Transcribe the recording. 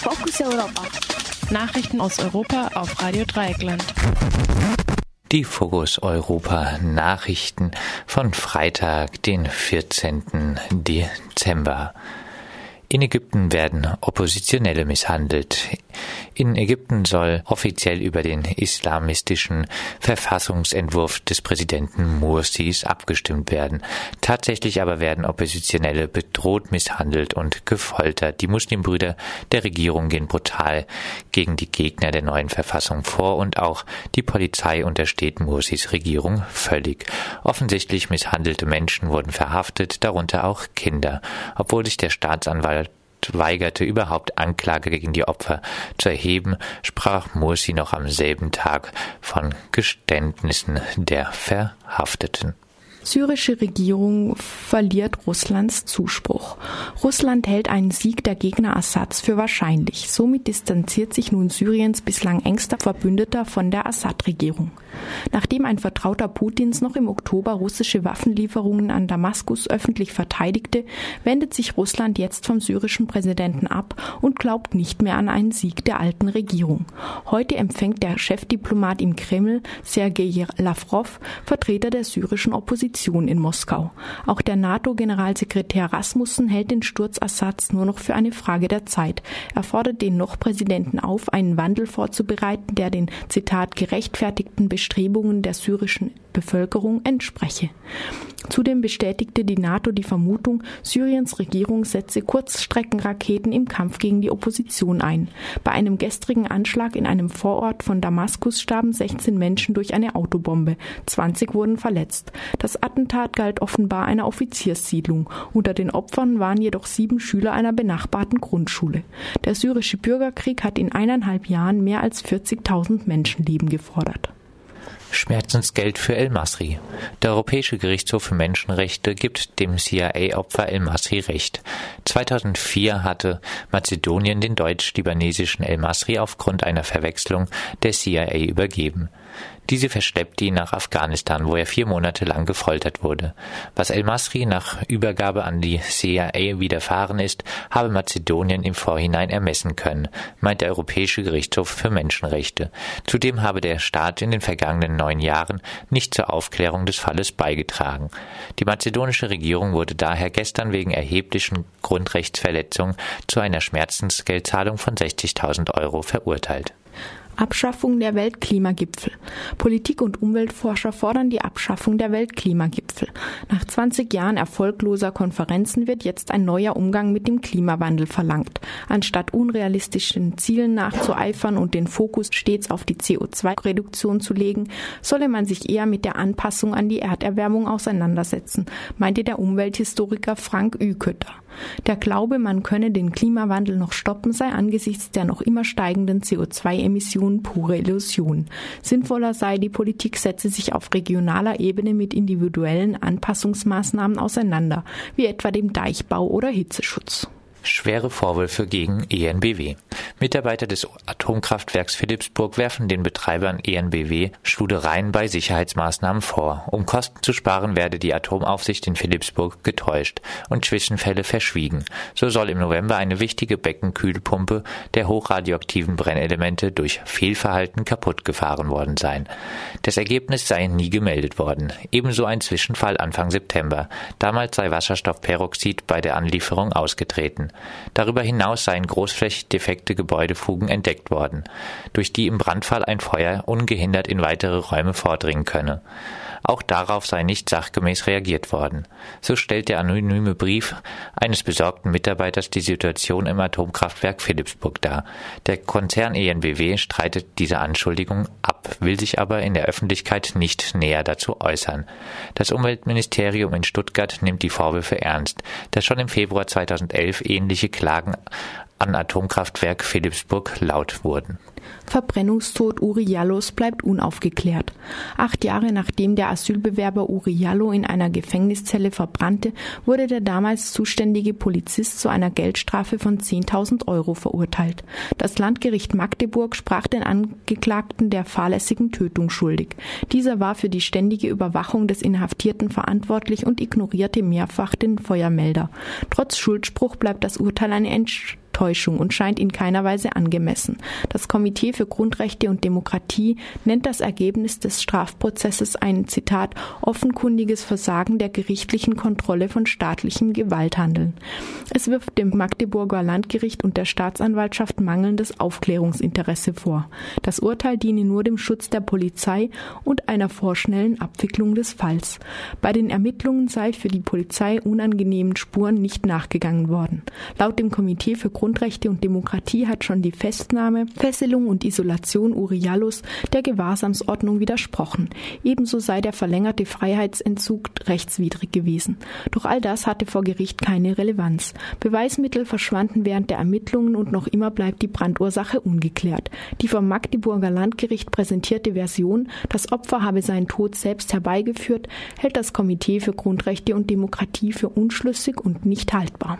Fokus Europa. Nachrichten aus Europa auf Radio Dreieckland. Die Fokus Europa Nachrichten von Freitag, den 14. Dezember. In Ägypten werden Oppositionelle misshandelt. In Ägypten soll offiziell über den islamistischen Verfassungsentwurf des Präsidenten Mursis abgestimmt werden. Tatsächlich aber werden Oppositionelle bedroht, misshandelt und gefoltert. Die Muslimbrüder der Regierung gehen brutal gegen die Gegner der neuen Verfassung vor und auch die Polizei untersteht Mursis Regierung völlig. Offensichtlich misshandelte Menschen wurden verhaftet, darunter auch Kinder, obwohl sich der Staatsanwalt weigerte, überhaupt Anklage gegen die Opfer zu erheben, sprach Mursi noch am selben Tag von Geständnissen der Verhafteten. Syrische Regierung verliert Russlands Zuspruch. Russland hält einen Sieg der Gegner Assads für wahrscheinlich. Somit distanziert sich nun Syriens bislang engster Verbündeter von der Assad-Regierung. Nachdem ein Vertrauter Putins noch im Oktober russische Waffenlieferungen an Damaskus öffentlich verteidigte, wendet sich Russland jetzt vom syrischen Präsidenten ab und glaubt nicht mehr an einen Sieg der alten Regierung. Heute empfängt der Chefdiplomat im Kreml, Sergei Lavrov, Vertreter der syrischen Opposition in Moskau. Auch der NATO-Generalsekretär Rasmussen hält den Sturz Assads nur noch für eine Frage der Zeit. Er fordert den noch Präsidenten auf, einen Wandel vorzubereiten, der den Zitat gerechtfertigten Bestrebungen der syrischen Bevölkerung entspreche. Zudem bestätigte die NATO die Vermutung, Syriens Regierung setze Kurzstreckenraketen im Kampf gegen die Opposition ein. Bei einem gestrigen Anschlag in einem Vorort von Damaskus starben 16 Menschen durch eine Autobombe, 20 wurden verletzt. Das Attentat galt offenbar einer Offizierssiedlung. Unter den Opfern waren jedoch sieben Schüler einer benachbarten Grundschule. Der syrische Bürgerkrieg hat in eineinhalb Jahren mehr als 40.000 Menschenleben gefordert. Schmerzensgeld für El Masri. Der Europäische Gerichtshof für Menschenrechte gibt dem CIA-Opfer El Masri Recht. 2004 hatte Mazedonien den deutsch-libanesischen El Masri aufgrund einer Verwechslung der CIA übergeben. Diese verschleppte ihn nach Afghanistan, wo er vier Monate lang gefoltert wurde. Was El-Masri nach Übergabe an die CIA widerfahren ist, habe Mazedonien im Vorhinein ermessen können, meint der Europäische Gerichtshof für Menschenrechte. Zudem habe der Staat in den vergangenen neun Jahren nicht zur Aufklärung des Falles beigetragen. Die mazedonische Regierung wurde daher gestern wegen erheblichen Grundrechtsverletzungen zu einer Schmerzensgeldzahlung von 60.000 Euro verurteilt. Abschaffung der Weltklimagipfel. Politik- und Umweltforscher fordern die Abschaffung der Weltklimagipfel. Nach 20 Jahren erfolgloser Konferenzen wird jetzt ein neuer Umgang mit dem Klimawandel verlangt. Anstatt unrealistischen Zielen nachzueifern und den Fokus stets auf die CO2-Reduktion zu legen, solle man sich eher mit der Anpassung an die Erderwärmung auseinandersetzen, meinte der Umwelthistoriker Frank Ükötter. Der Glaube, man könne den Klimawandel noch stoppen, sei angesichts der noch immer steigenden CO2-Emissionen pure Illusion. Sinnvoller sei, die Politik setze sich auf regionaler Ebene mit individuellen Anpassungsmaßnahmen auseinander, wie etwa dem Deichbau oder Hitzeschutz. Schwere Vorwürfe gegen ENBW. Mitarbeiter des Atomkraftwerks Philippsburg werfen den Betreibern ENBW Schludereien bei Sicherheitsmaßnahmen vor. Um Kosten zu sparen, werde die Atomaufsicht in Philippsburg getäuscht und Zwischenfälle verschwiegen. So soll im November eine wichtige Beckenkühlpumpe der hochradioaktiven Brennelemente durch Fehlverhalten kaputt gefahren worden sein. Das Ergebnis sei nie gemeldet worden. Ebenso ein Zwischenfall Anfang September. Damals sei Wasserstoffperoxid bei der Anlieferung ausgetreten. Darüber hinaus seien großflächig defekte Gebäudefugen entdeckt worden, durch die im Brandfall ein Feuer ungehindert in weitere Räume vordringen könne. Auch darauf sei nicht sachgemäß reagiert worden. So stellt der anonyme Brief eines besorgten Mitarbeiters die Situation im Atomkraftwerk Philipsburg dar. Der Konzern ENBW streitet diese Anschuldigung ab, will sich aber in der Öffentlichkeit nicht näher dazu äußern. Das Umweltministerium in Stuttgart nimmt die Vorwürfe ernst, das schon im Februar 2011 ähnliche Klagen an Atomkraftwerk Philipsburg laut wurden. Verbrennungstod Uri Jallos bleibt unaufgeklärt. Acht Jahre nachdem der Asylbewerber Uri Jallo in einer Gefängniszelle verbrannte, wurde der damals zuständige Polizist zu einer Geldstrafe von 10.000 Euro verurteilt. Das Landgericht Magdeburg sprach den Angeklagten der fahrlässigen Tötung schuldig. Dieser war für die ständige Überwachung des Inhaftierten verantwortlich und ignorierte mehrfach den Feuermelder. Trotz Schuldspruch bleibt das Urteil eine Täuschung und scheint in keiner Weise angemessen. Das Komitee für Grundrechte und Demokratie nennt das Ergebnis des Strafprozesses ein Zitat offenkundiges Versagen der gerichtlichen Kontrolle von staatlichem Gewalthandeln. Es wirft dem Magdeburger Landgericht und der Staatsanwaltschaft mangelndes Aufklärungsinteresse vor. Das Urteil diene nur dem Schutz der Polizei und einer vorschnellen Abwicklung des Falls. Bei den Ermittlungen sei für die Polizei unangenehmen Spuren nicht nachgegangen worden. Laut dem Komitee für Grundrechte und Demokratie hat schon die Festnahme, Fesselung und Isolation Urialus der Gewahrsamsordnung widersprochen. Ebenso sei der verlängerte Freiheitsentzug rechtswidrig gewesen. Doch all das hatte vor Gericht keine Relevanz. Beweismittel verschwanden während der Ermittlungen und noch immer bleibt die Brandursache ungeklärt. Die vom Magdeburger Landgericht präsentierte Version, das Opfer habe seinen Tod selbst herbeigeführt, hält das Komitee für Grundrechte und Demokratie für unschlüssig und nicht haltbar.